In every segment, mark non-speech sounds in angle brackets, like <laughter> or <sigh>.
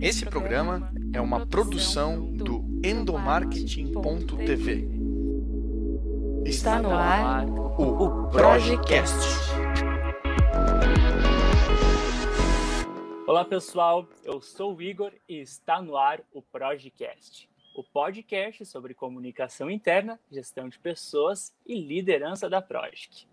Esse programa é uma produção do endomarketing.tv. Está no ar o Projecast. Olá pessoal, eu sou o Igor e está no ar o Projecast, o podcast sobre comunicação interna, gestão de pessoas e liderança da Project.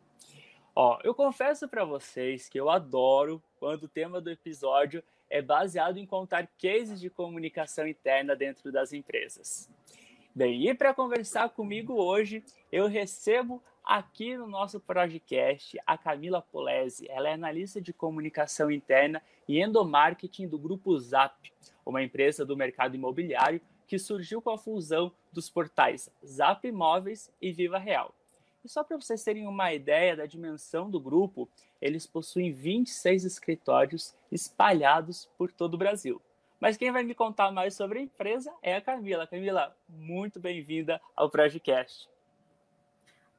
Ó, eu confesso para vocês que eu adoro quando o tema do episódio é baseado em contar cases de comunicação interna dentro das empresas. Bem, e para conversar comigo hoje, eu recebo aqui no nosso podcast a Camila Polese. Ela é analista de comunicação interna e endomarketing do Grupo Zap, uma empresa do mercado imobiliário que surgiu com a fusão dos portais Zap Imóveis e Viva Real. E só para vocês terem uma ideia da dimensão do grupo, eles possuem 26 escritórios espalhados por todo o Brasil. Mas quem vai me contar mais sobre a empresa é a Camila. Camila, muito bem-vinda ao Projecast.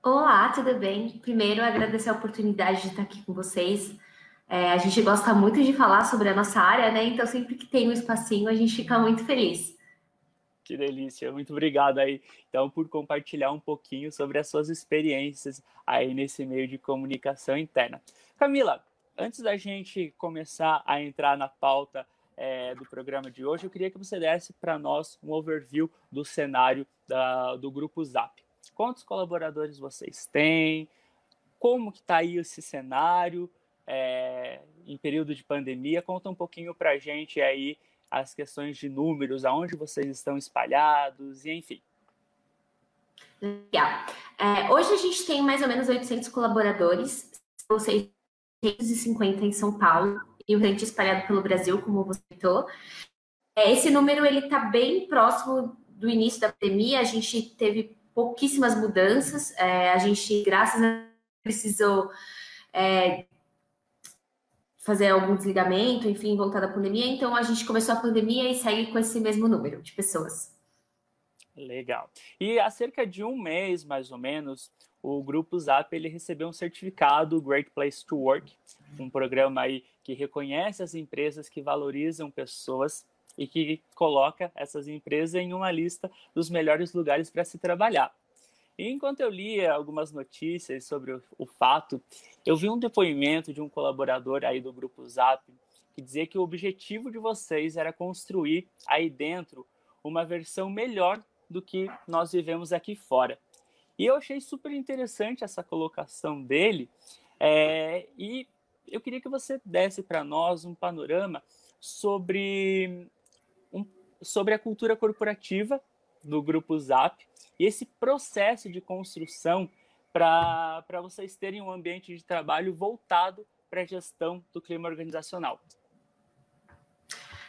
Olá, tudo bem? Primeiro, agradecer a oportunidade de estar aqui com vocês. É, a gente gosta muito de falar sobre a nossa área, né? Então, sempre que tem um espacinho, a gente fica muito feliz. Que delícia, muito obrigado aí, então, por compartilhar um pouquinho sobre as suas experiências aí nesse meio de comunicação interna. Camila, antes da gente começar a entrar na pauta é, do programa de hoje, eu queria que você desse para nós um overview do cenário da, do Grupo Zap. Quantos colaboradores vocês têm? Como que está aí esse cenário é, em período de pandemia? Conta um pouquinho para a gente aí as questões de números, aonde vocês estão espalhados e enfim. Legal. É, hoje a gente tem mais ou menos 800 colaboradores, ou 650 em São Paulo e o restante espalhado pelo Brasil, como você citou. É, esse número ele está bem próximo do início da pandemia. A gente teve pouquíssimas mudanças. É, a gente, graças a precisou é, fazer algum desligamento, enfim, voltar da pandemia. Então a gente começou a pandemia e segue com esse mesmo número de pessoas. Legal. E há cerca de um mês, mais ou menos, o Grupo Zap ele recebeu um certificado Great Place to Work, um programa aí que reconhece as empresas que valorizam pessoas e que coloca essas empresas em uma lista dos melhores lugares para se trabalhar. E enquanto eu lia algumas notícias sobre o, o, fato, eu vi um depoimento de um colaborador aí do grupo Zap que dizia que o objetivo de vocês era construir aí dentro uma versão melhor do que nós vivemos aqui fora. E eu achei super interessante essa colocação dele, é, e eu queria que você desse para nós um panorama sobre, um, sobre a cultura corporativa do grupo Zap e esse processo de construção para vocês terem um ambiente de trabalho voltado para a gestão do clima organizacional.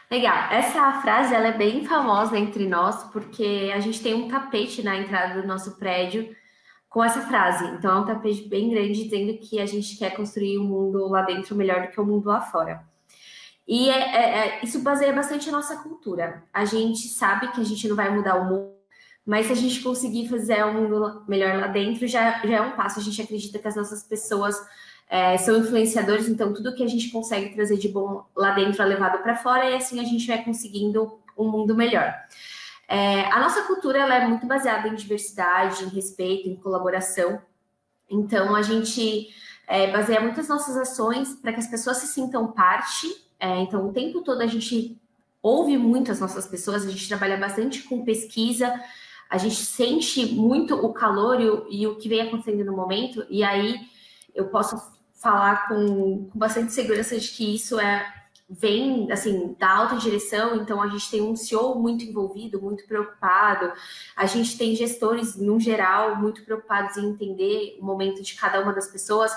Legal. Essa frase ela é bem famosa entre nós porque a gente tem um tapete na entrada do nosso prédio com essa frase. Então é um tapete bem grande dizendo que a gente quer construir um mundo lá dentro melhor do que o mundo lá fora. E é, é, é, isso baseia bastante a nossa cultura. A gente sabe que a gente não vai mudar o mundo mas se a gente conseguir fazer um mundo melhor lá dentro, já, já é um passo. A gente acredita que as nossas pessoas é, são influenciadores, então tudo que a gente consegue trazer de bom lá dentro é levado para fora e assim a gente vai conseguindo um mundo melhor. É, a nossa cultura ela é muito baseada em diversidade, em respeito, em colaboração. Então a gente é, baseia muitas nossas ações para que as pessoas se sintam parte. É, então o tempo todo a gente ouve muito as nossas pessoas, a gente trabalha bastante com pesquisa a gente sente muito o calor e o, e o que vem acontecendo no momento, e aí eu posso falar com, com bastante segurança de que isso é vem assim da alta direção, então a gente tem um CEO muito envolvido, muito preocupado, a gente tem gestores no geral muito preocupados em entender o momento de cada uma das pessoas.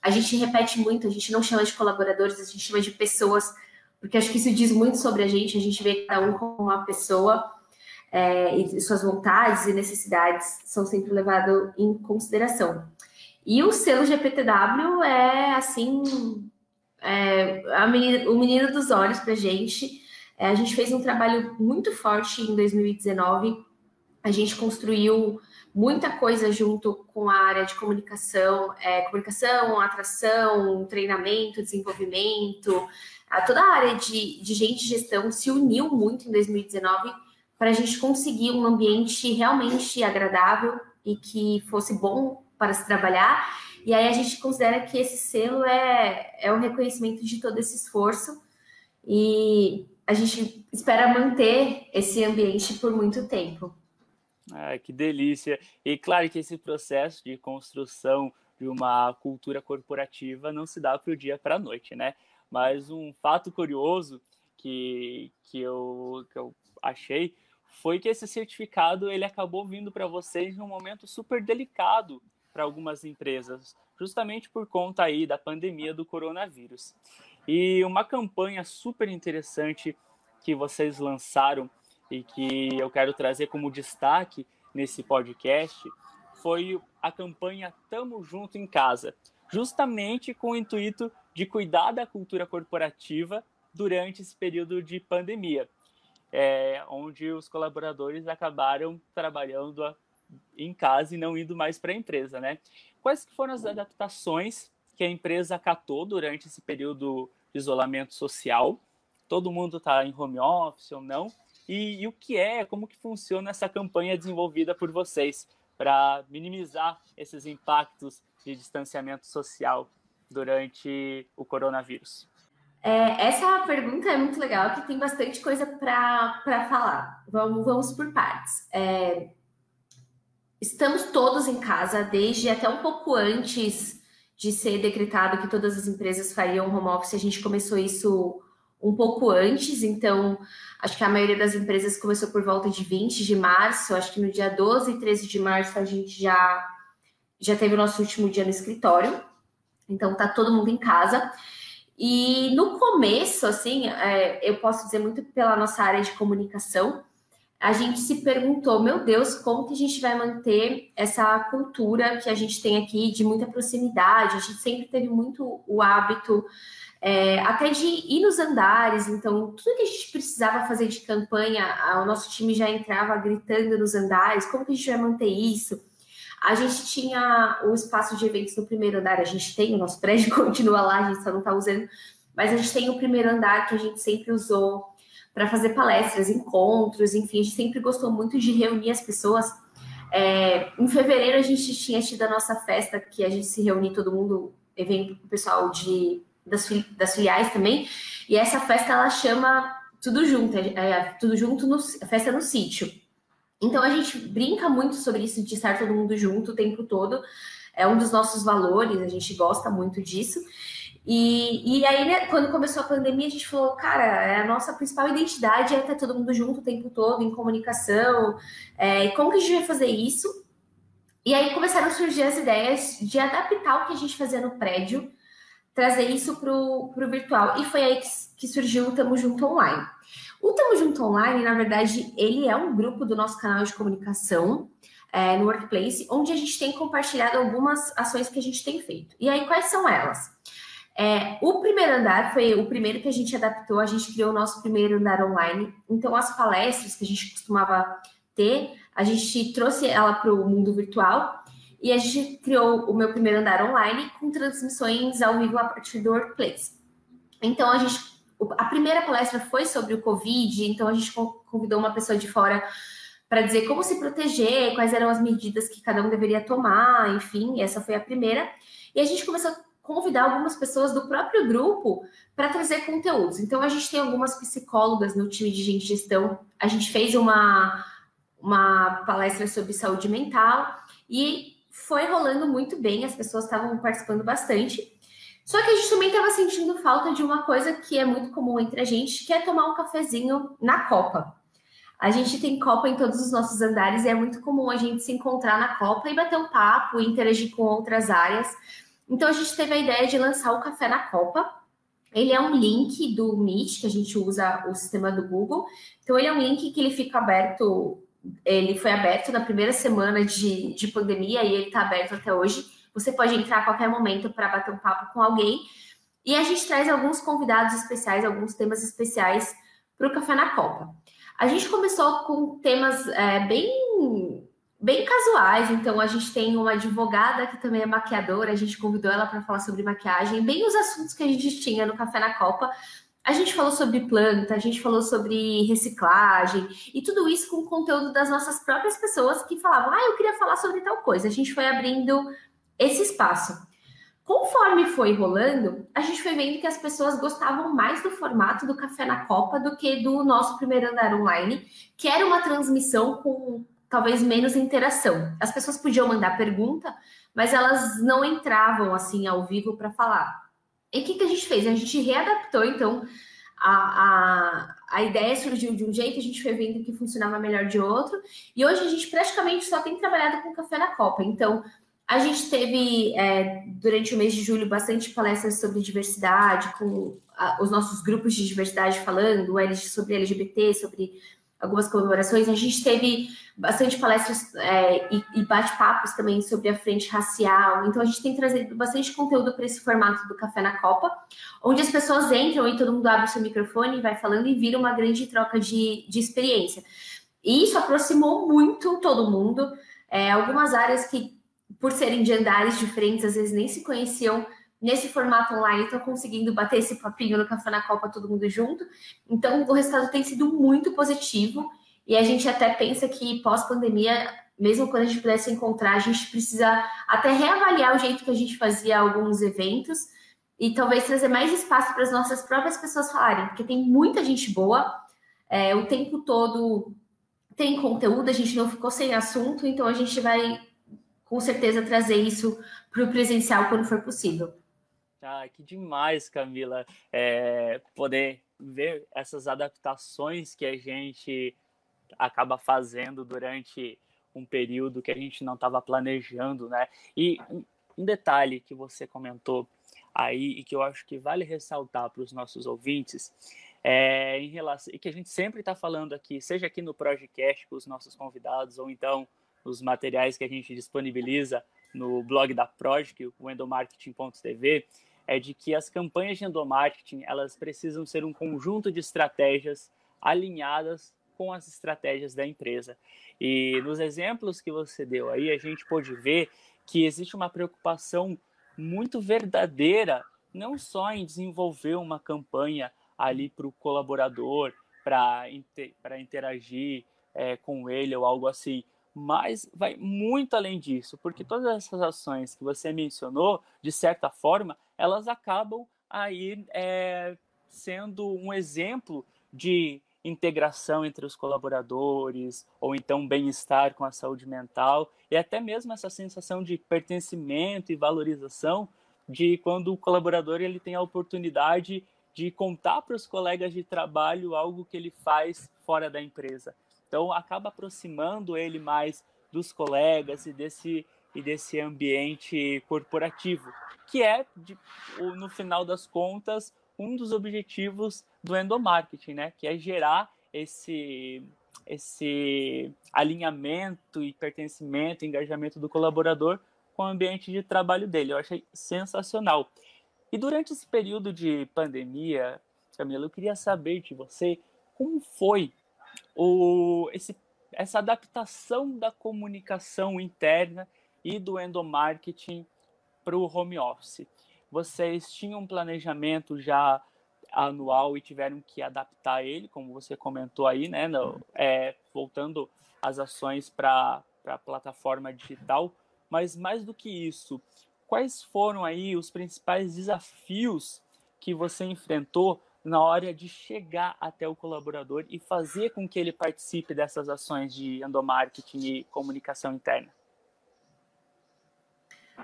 A gente repete muito, a gente não chama de colaboradores, a gente chama de pessoas, porque acho que isso diz muito sobre a gente, a gente vê cada um como uma pessoa é, e suas vontades e necessidades são sempre levados em consideração. E o selo GPTW é, assim, é, menina, o menino dos olhos para a gente. É, a gente fez um trabalho muito forte em 2019 A gente construiu muita coisa junto com a área de comunicação, é, comunicação, atração, treinamento, desenvolvimento. A, toda a área de, de gente gestão se uniu muito em 2019 para a gente conseguir um ambiente realmente agradável e que fosse bom para se trabalhar. E aí a gente considera que esse selo é, é um reconhecimento de todo esse esforço e a gente espera manter esse ambiente por muito tempo. Ah, que delícia! E claro que esse processo de construção de uma cultura corporativa não se dá para o dia para a noite, né? Mas um fato curioso que, que, eu, que eu achei foi que esse certificado ele acabou vindo para vocês num momento super delicado para algumas empresas, justamente por conta aí da pandemia do coronavírus. E uma campanha super interessante que vocês lançaram e que eu quero trazer como destaque nesse podcast foi a campanha Tamo Junto em Casa, justamente com o intuito de cuidar da cultura corporativa durante esse período de pandemia, é, onde os colaboradores acabaram trabalhando em casa e não indo mais para a empresa, né? Quais foram as adaptações que a empresa acatou durante esse período de isolamento social? Todo mundo está em home office ou não? E, e o que é, como que funciona essa campanha desenvolvida por vocês para minimizar esses impactos de distanciamento social durante o coronavírus? É, essa pergunta é muito legal, que tem bastante coisa para falar. Vamos, vamos por partes. É, estamos todos em casa, desde até um pouco antes de ser decretado que todas as empresas fariam home office, a gente começou isso um pouco antes, então acho que a maioria das empresas começou por volta de 20 de março, acho que no dia 12 e 13 de março a gente já, já teve o nosso último dia no escritório, então tá todo mundo em casa. E no começo, assim, é, eu posso dizer muito pela nossa área de comunicação, a gente se perguntou, meu Deus, como que a gente vai manter essa cultura que a gente tem aqui de muita proximidade? A gente sempre teve muito o hábito é, até de ir nos andares. Então, tudo que a gente precisava fazer de campanha, o nosso time já entrava gritando nos andares. Como que a gente vai manter isso? A gente tinha o espaço de eventos no primeiro andar, a gente tem, o nosso prédio <laughs> continua lá, a gente só não está usando, mas a gente tem o primeiro andar que a gente sempre usou para fazer palestras, encontros, enfim, a gente sempre gostou muito de reunir as pessoas. É, em fevereiro a gente tinha tido a nossa festa, que a gente se reuniu todo mundo, evento o pessoal de das, das filiais também. E essa festa ela chama tudo junto, é, é, tudo junto no festa no sítio. Então a gente brinca muito sobre isso de estar todo mundo junto o tempo todo. É um dos nossos valores, a gente gosta muito disso. E, e aí, né, quando começou a pandemia, a gente falou, cara, é a nossa principal identidade é estar todo mundo junto o tempo todo, em comunicação. É, como que a gente vai fazer isso? E aí começaram a surgir as ideias de adaptar o que a gente fazia no prédio trazer isso para o virtual. E foi aí que, que surgiu o Tamo Junto Online. O Tamo Junto Online, na verdade, ele é um grupo do nosso canal de comunicação é, no Workplace, onde a gente tem compartilhado algumas ações que a gente tem feito. E aí, quais são elas? É, o primeiro andar foi o primeiro que a gente adaptou, a gente criou o nosso primeiro andar online. Então, as palestras que a gente costumava ter, a gente trouxe ela para o mundo virtual e a gente criou o meu primeiro andar online com transmissões ao vivo a partir do Workplace. Então, a gente, a primeira palestra foi sobre o Covid, então a gente convidou uma pessoa de fora para dizer como se proteger, quais eram as medidas que cada um deveria tomar, enfim, essa foi a primeira. E a gente começou a convidar algumas pessoas do próprio grupo para trazer conteúdos. Então, a gente tem algumas psicólogas no time de gente gestão, a gente fez uma, uma palestra sobre saúde mental e foi rolando muito bem, as pessoas estavam participando bastante. Só que a gente também estava sentindo falta de uma coisa que é muito comum entre a gente, que é tomar um cafezinho na Copa. A gente tem Copa em todos os nossos andares e é muito comum a gente se encontrar na Copa e bater um papo, interagir com outras áreas. Então a gente teve a ideia de lançar o Café na Copa. Ele é um link do Meet, que a gente usa o sistema do Google. Então ele é um link que ele fica aberto ele foi aberto na primeira semana de, de pandemia e ele está aberto até hoje. Você pode entrar a qualquer momento para bater um papo com alguém. E a gente traz alguns convidados especiais, alguns temas especiais para o Café na Copa. A gente começou com temas é, bem bem casuais. Então, a gente tem uma advogada que também é maquiadora, a gente convidou ela para falar sobre maquiagem, bem os assuntos que a gente tinha no Café na Copa. A gente falou sobre planta, a gente falou sobre reciclagem e tudo isso com conteúdo das nossas próprias pessoas que falavam: ah, eu queria falar sobre tal coisa. A gente foi abrindo esse espaço. Conforme foi rolando, a gente foi vendo que as pessoas gostavam mais do formato do Café na Copa do que do nosso primeiro andar online, que era uma transmissão com talvez menos interação. As pessoas podiam mandar pergunta, mas elas não entravam assim ao vivo para falar. E o que, que a gente fez? A gente readaptou, então, a, a, a ideia surgiu de um jeito, a gente foi vendo que funcionava melhor de outro, e hoje a gente praticamente só tem trabalhado com café na Copa. Então, a gente teve, é, durante o mês de julho, bastante palestras sobre diversidade, com a, os nossos grupos de diversidade falando sobre LGBT, sobre algumas comemorações. A gente teve bastante palestras é, e, e bate-papos também sobre a frente racial. Então, a gente tem trazido bastante conteúdo para esse formato do Café na Copa, onde as pessoas entram e todo mundo abre o seu microfone e vai falando e vira uma grande troca de, de experiência. E isso aproximou muito todo mundo. É, algumas áreas que por serem de andares diferentes, às vezes nem se conheciam nesse formato online, estão conseguindo bater esse papinho no Café na Copa todo mundo junto. Então, o resultado tem sido muito positivo e a gente até pensa que pós-pandemia, mesmo quando a gente pudesse encontrar, a gente precisa até reavaliar o jeito que a gente fazia alguns eventos e talvez trazer mais espaço para as nossas próprias pessoas falarem, porque tem muita gente boa, é, o tempo todo tem conteúdo, a gente não ficou sem assunto, então a gente vai com certeza trazer isso para o presencial quando for possível. Ah, que demais, Camila, é, poder ver essas adaptações que a gente acaba fazendo durante um período que a gente não estava planejando, né? E um detalhe que você comentou aí e que eu acho que vale ressaltar para os nossos ouvintes é em relação e que a gente sempre está falando aqui, seja aqui no Projecast com os nossos convidados ou então nos materiais que a gente disponibiliza no blog da Project, o endomarketing.tv, é de que as campanhas de endomarketing elas precisam ser um conjunto de estratégias alinhadas com as estratégias da empresa. E nos exemplos que você deu aí, a gente pode ver que existe uma preocupação muito verdadeira, não só em desenvolver uma campanha ali para o colaborador, para inter, interagir é, com ele ou algo assim, mas vai muito além disso, porque todas essas ações que você mencionou, de certa forma, elas acabam aí é, sendo um exemplo de integração entre os colaboradores, ou então bem-estar com a saúde mental, e até mesmo essa sensação de pertencimento e valorização de quando o colaborador ele tem a oportunidade de contar para os colegas de trabalho algo que ele faz fora da empresa. Então acaba aproximando ele mais dos colegas e desse e desse ambiente corporativo, que é de, no final das contas um dos objetivos do endomarketing, né? Que é gerar esse esse alinhamento e pertencimento, engajamento do colaborador com o ambiente de trabalho dele. Eu achei sensacional. E durante esse período de pandemia, Camila, eu queria saber de você como foi o, esse, essa adaptação da comunicação interna e do endomarketing para o home office. Vocês tinham um planejamento já anual e tiveram que adaptar ele, como você comentou aí, né? No, é, voltando as ações para a plataforma digital. Mas mais do que isso, quais foram aí os principais desafios que você enfrentou na hora de chegar até o colaborador e fazer com que ele participe dessas ações de endomarketing e comunicação interna?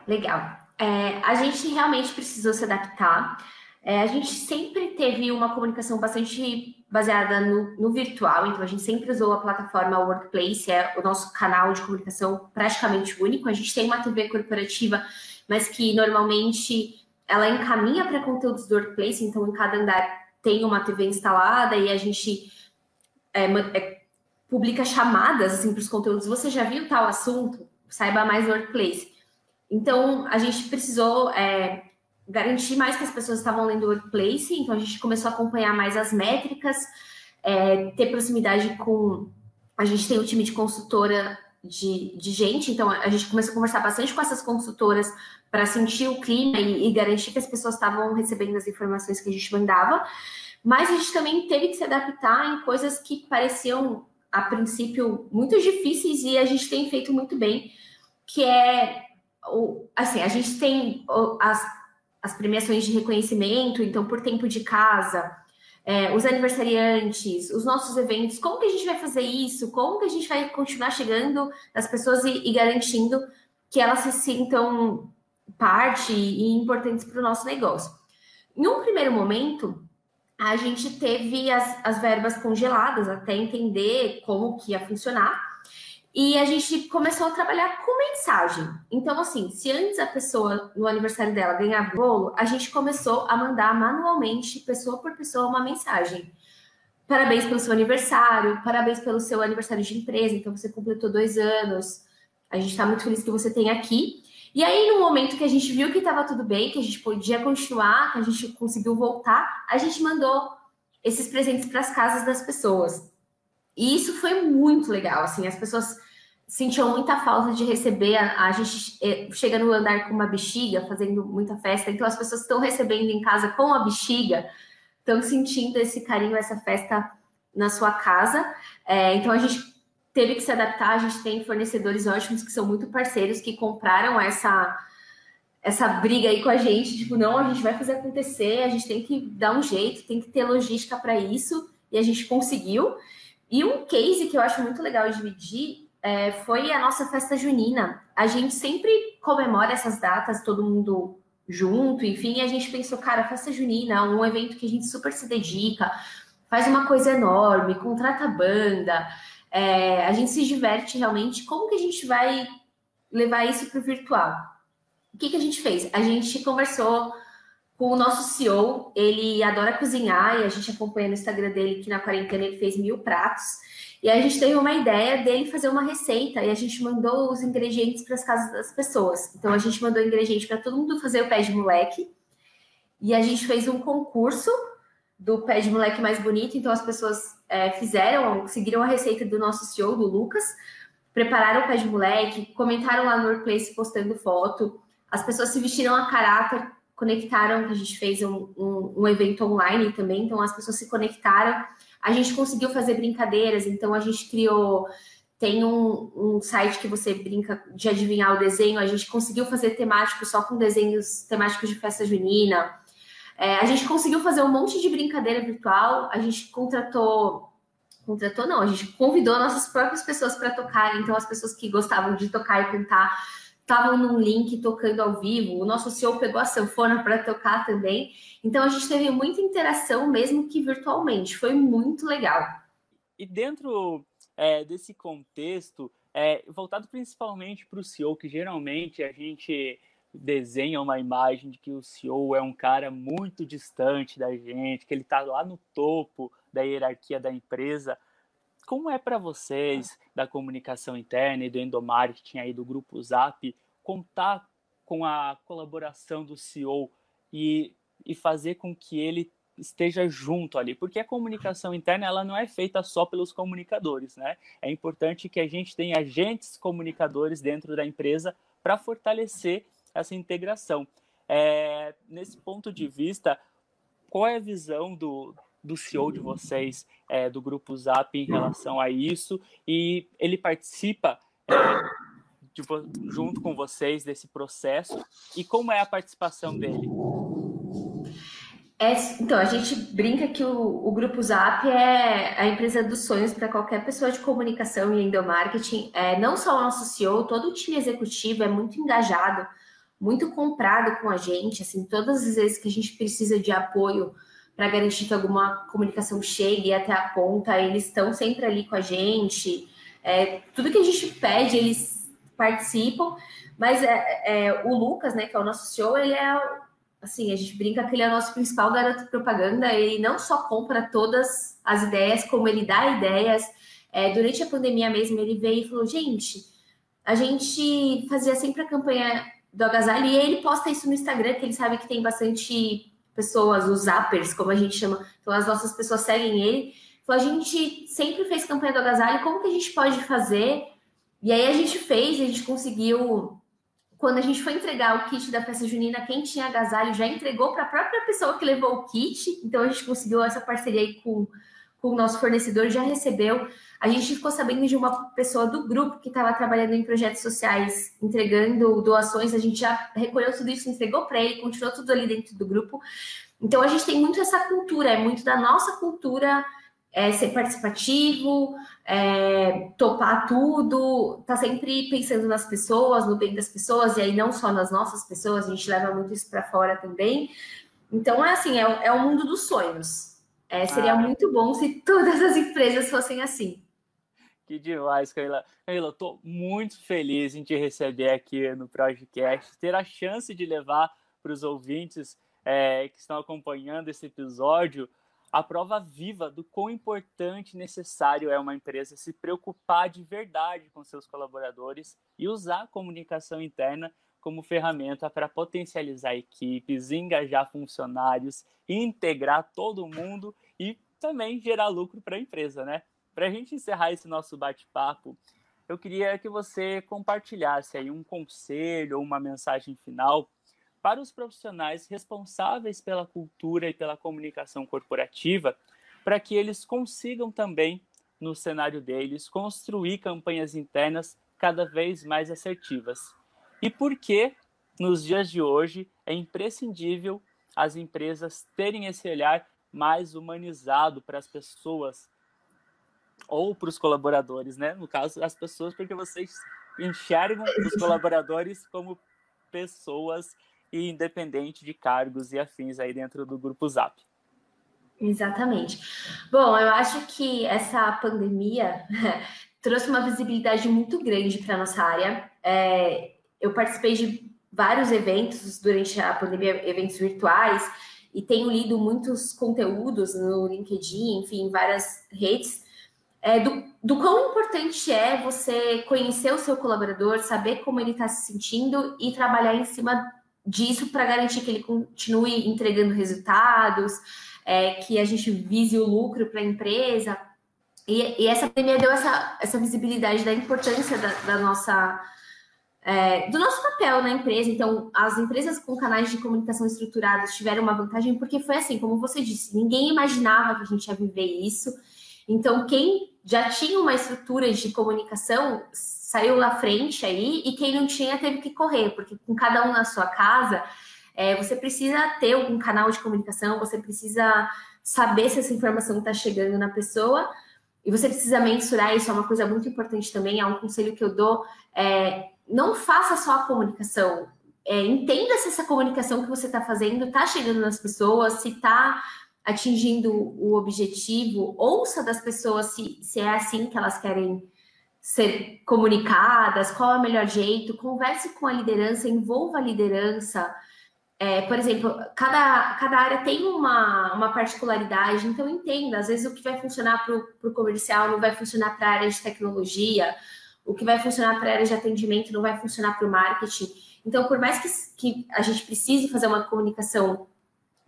Legal. É, a gente realmente precisou se adaptar. É, a gente sempre teve uma comunicação bastante baseada no, no, virtual, então a gente sempre usou a plataforma Workplace, é o nosso canal de comunicação praticamente único. A gente tem uma TV corporativa, mas que normalmente ela encaminha para conteúdos do Workplace, então em cada andar tem uma TV instalada e a gente é, é, publica chamadas assim, para os conteúdos. Você já viu tal assunto? Saiba mais no Workplace. Então, a gente precisou é, garantir mais que as pessoas estavam lendo o Workplace, então a gente começou a acompanhar mais as métricas, é, ter proximidade com. A gente tem um time de consultora de, de gente, então a gente começou a conversar bastante com essas consultoras para sentir o clima e, e garantir que as pessoas estavam recebendo as informações que a gente mandava. Mas a gente também teve que se adaptar em coisas que pareciam, a princípio, muito difíceis e a gente tem feito muito bem, que é, assim, a gente tem as, as premiações de reconhecimento, então, por tempo de casa, é, os aniversariantes, os nossos eventos, como que a gente vai fazer isso? Como que a gente vai continuar chegando nas pessoas e, e garantindo que elas se sintam parte e importantes para o nosso negócio? Em um primeiro momento, a gente teve as, as verbas congeladas até entender como que ia funcionar. E a gente começou a trabalhar com mensagem. Então, assim, se antes a pessoa, no aniversário dela, ganhava bolo, a gente começou a mandar manualmente, pessoa por pessoa, uma mensagem. Parabéns pelo seu aniversário, parabéns pelo seu aniversário de empresa, então você completou dois anos. A gente está muito feliz que você tem aqui. E aí, no momento que a gente viu que estava tudo bem, que a gente podia continuar, que a gente conseguiu voltar, a gente mandou esses presentes para as casas das pessoas. E isso foi muito legal, assim, as pessoas sentiam muita falta de receber. A, a gente é, chega no andar com uma bexiga, fazendo muita festa, então as pessoas estão recebendo em casa com a bexiga, estão sentindo esse carinho, essa festa na sua casa. É, então a gente teve que se adaptar, a gente tem fornecedores ótimos que são muito parceiros, que compraram essa essa briga aí com a gente, tipo, não, a gente vai fazer acontecer, a gente tem que dar um jeito, tem que ter logística para isso, e a gente conseguiu. E um case que eu acho muito legal dividir é, foi a nossa festa junina. A gente sempre comemora essas datas, todo mundo junto, enfim, e a gente pensou, cara, festa junina, um evento que a gente super se dedica, faz uma coisa enorme, contrata banda, é, a gente se diverte realmente. Como que a gente vai levar isso para o virtual? O que, que a gente fez? A gente conversou o nosso CEO, ele adora cozinhar e a gente acompanha no Instagram dele que na quarentena ele fez mil pratos. E a gente teve uma ideia dele fazer uma receita e a gente mandou os ingredientes para as casas das pessoas. Então a gente mandou ingrediente para todo mundo fazer o pé de moleque. E a gente fez um concurso do pé de moleque mais bonito. Então as pessoas é, fizeram, seguiram a receita do nosso CEO, do Lucas, prepararam o pé de moleque, comentaram lá no Workplace postando foto. As pessoas se vestiram a caráter conectaram, que a gente fez um, um, um, evento online também, então as pessoas se conectaram. A gente conseguiu fazer brincadeiras, então a gente criou. Tem um, um site que você brinca de adivinhar o desenho, a gente conseguiu fazer temático só com desenhos temáticos de festa junina. É, a gente conseguiu fazer um monte de brincadeira virtual, a gente contratou contratou não, a gente convidou nossas próprias pessoas para tocar, então as pessoas que gostavam de tocar e cantar estavam num link tocando ao vivo, o nosso CEO pegou a sanfona para tocar também. Então a gente teve muita interação, mesmo que virtualmente. Foi muito legal. E dentro é, desse contexto, é, voltado principalmente para o CEO, que geralmente a gente desenha uma imagem de que o CEO é um cara muito distante da gente, que ele está lá no topo da hierarquia da empresa. Como é para vocês, da comunicação interna e do endomarketing aí do grupo Zap, contar com a colaboração do CEO e, e fazer com que ele esteja junto ali, porque a comunicação interna ela não é feita só pelos comunicadores, né? É importante que a gente tenha agentes comunicadores dentro da empresa para fortalecer essa integração. É, nesse ponto de vista, qual é a visão do, do CEO de vocês, é, do grupo Zap, em relação a isso, e ele participa é, de, junto com vocês desse processo, e como é a participação dele? É, então, a gente brinca que o, o, Grupo Zap é a empresa dos sonhos para qualquer pessoa de comunicação e endomarketing. É, não só o nosso CEO, todo o time executivo é muito engajado, muito comprado com a gente. Assim, todas as vezes que a gente precisa de apoio para garantir que alguma comunicação chegue até a ponta, eles estão sempre ali com a gente. É, tudo que a gente pede, eles participam. Mas é, é, o Lucas, né, que é o nosso CEO, ele é assim, a gente brinca que ele é o nosso principal garoto propaganda. Ele não só compra todas as ideias, como ele dá ideias. É, durante a pandemia mesmo, ele veio e falou: gente, a gente fazia sempre a campanha do agasalho e ele posta isso no Instagram, que ele sabe que tem bastante pessoas, os zappers, como a gente chama. Então, as nossas pessoas seguem ele. falou, a gente sempre fez campanha do agasalho, como que a gente pode fazer? E aí a gente fez, a gente conseguiu quando a gente foi entregar o kit da festa junina, quem tinha agasalho já entregou para a própria pessoa que levou o kit. Então a gente conseguiu essa parceria aí com, com o nosso fornecedor, já recebeu. A gente ficou sabendo de uma pessoa do grupo que estava trabalhando em projetos sociais, entregando doações. A gente já recolheu tudo isso, entregou para ele, continuou tudo ali dentro do grupo. Então a gente tem muito essa cultura, é muito da nossa cultura é, ser participativo, é, topar tudo, tá sempre pensando nas pessoas, no bem das pessoas, e aí não só nas nossas pessoas, a gente leva muito isso para fora também. Então, é assim, é, é o mundo dos sonhos. É, seria ah. muito bom se todas as empresas fossem assim. Que demais, Camila. Camila, eu tô muito feliz em te receber aqui no Projecast, ter a chance de levar para os ouvintes é, que estão acompanhando esse episódio a prova viva do quão importante e necessário é uma empresa se preocupar de verdade com seus colaboradores e usar a comunicação interna como ferramenta para potencializar equipes, engajar funcionários, integrar todo mundo e também gerar lucro para a empresa, né? Para a gente encerrar esse nosso bate-papo, eu queria que você compartilhasse aí um conselho ou uma mensagem final para os profissionais responsáveis pela cultura e pela comunicação corporativa, para que eles consigam também, no cenário deles, construir campanhas internas cada vez mais assertivas. E por que, nos dias de hoje, é imprescindível as empresas terem esse olhar mais humanizado para as pessoas ou para os colaboradores, né? No caso, as pessoas, porque vocês enxergam os colaboradores como pessoas e independente de cargos e afins aí dentro do grupo Zap. Exatamente. Bom, eu acho que essa pandemia <laughs> trouxe uma visibilidade muito grande para nossa área. É, eu participei de vários eventos durante a pandemia, eventos virtuais, e tenho lido muitos conteúdos no LinkedIn, enfim, em várias redes, é, do, do quão importante é você conhecer o seu colaborador, saber como ele está se sentindo e trabalhar em cima disso para garantir que ele continue entregando resultados, é, que a gente vise o lucro para a empresa. E, e, essa pandemia deu essa, essa visibilidade da importância da, da nossa. É, do nosso papel na empresa. Então, as empresas com canais de comunicação estruturados tiveram uma vantagem, porque foi assim, como você disse, ninguém imaginava que a gente ia viver isso. Então, quem já tinha uma estrutura de comunicação saiu à frente aí e quem não tinha teve que correr, porque com cada um na sua casa, é, você precisa ter um canal de comunicação, você precisa saber se essa informação está chegando na pessoa e você precisa mensurar isso, é uma coisa muito importante também, é um conselho que eu dou, é, não faça só a comunicação, é, entenda se essa comunicação que você está fazendo está chegando nas pessoas, se está atingindo o objetivo, ouça das pessoas se, se é assim que elas querem ser comunicadas, qual é o melhor jeito, converse com a liderança, envolva a liderança. É, por exemplo, cada, cada área tem uma, uma particularidade, então entenda, às vezes o que vai funcionar para o comercial não vai funcionar para a área de tecnologia, o que vai funcionar para a área de atendimento não vai funcionar para o marketing. Então, por mais que, que a gente precise fazer uma comunicação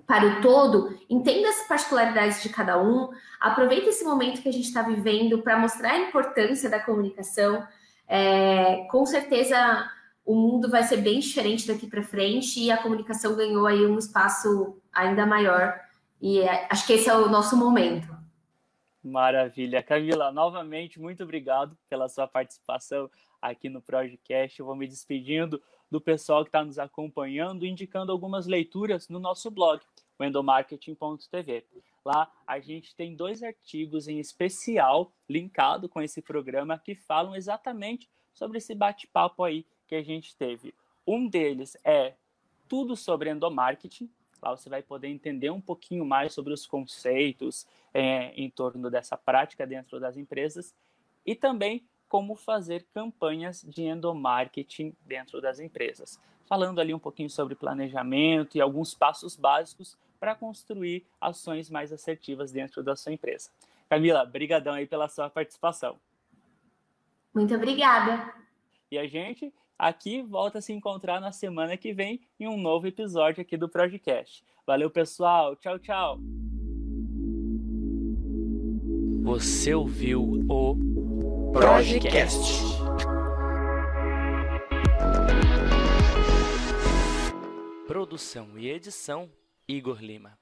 para o todo, entenda as particularidades de cada um, aproveite esse momento que a gente está vivendo para mostrar a importância da comunicação. É, com certeza o mundo vai ser bem diferente daqui para frente e a comunicação ganhou aí um espaço ainda maior. E é, acho que esse é o nosso momento. Maravilha. Camila, novamente, muito obrigado pela sua participação aqui no Projecast. Eu vou me despedindo do pessoal que está nos acompanhando, indicando algumas leituras no nosso blog, endomarketing.tv. Lá a gente tem dois artigos em especial linkado com esse programa que falam exatamente sobre esse bate-papo aí que a gente teve. Um deles é tudo sobre endomarketing. Lá você vai poder entender um pouquinho mais sobre os conceitos é, em torno dessa prática dentro das empresas e também como fazer campanhas de endomarketing dentro das empresas. Falando ali um pouquinho sobre planejamento e alguns passos básicos para construir ações mais assertivas dentro da sua empresa. Camila, brigadão aí pela sua participação. Muito obrigada. E a gente aqui, volta a se encontrar na semana que vem em um novo episódio aqui do podcast. Valeu, pessoal. Tchau, tchau. Você ouviu o Projecast. Produção e edição Igor Lima.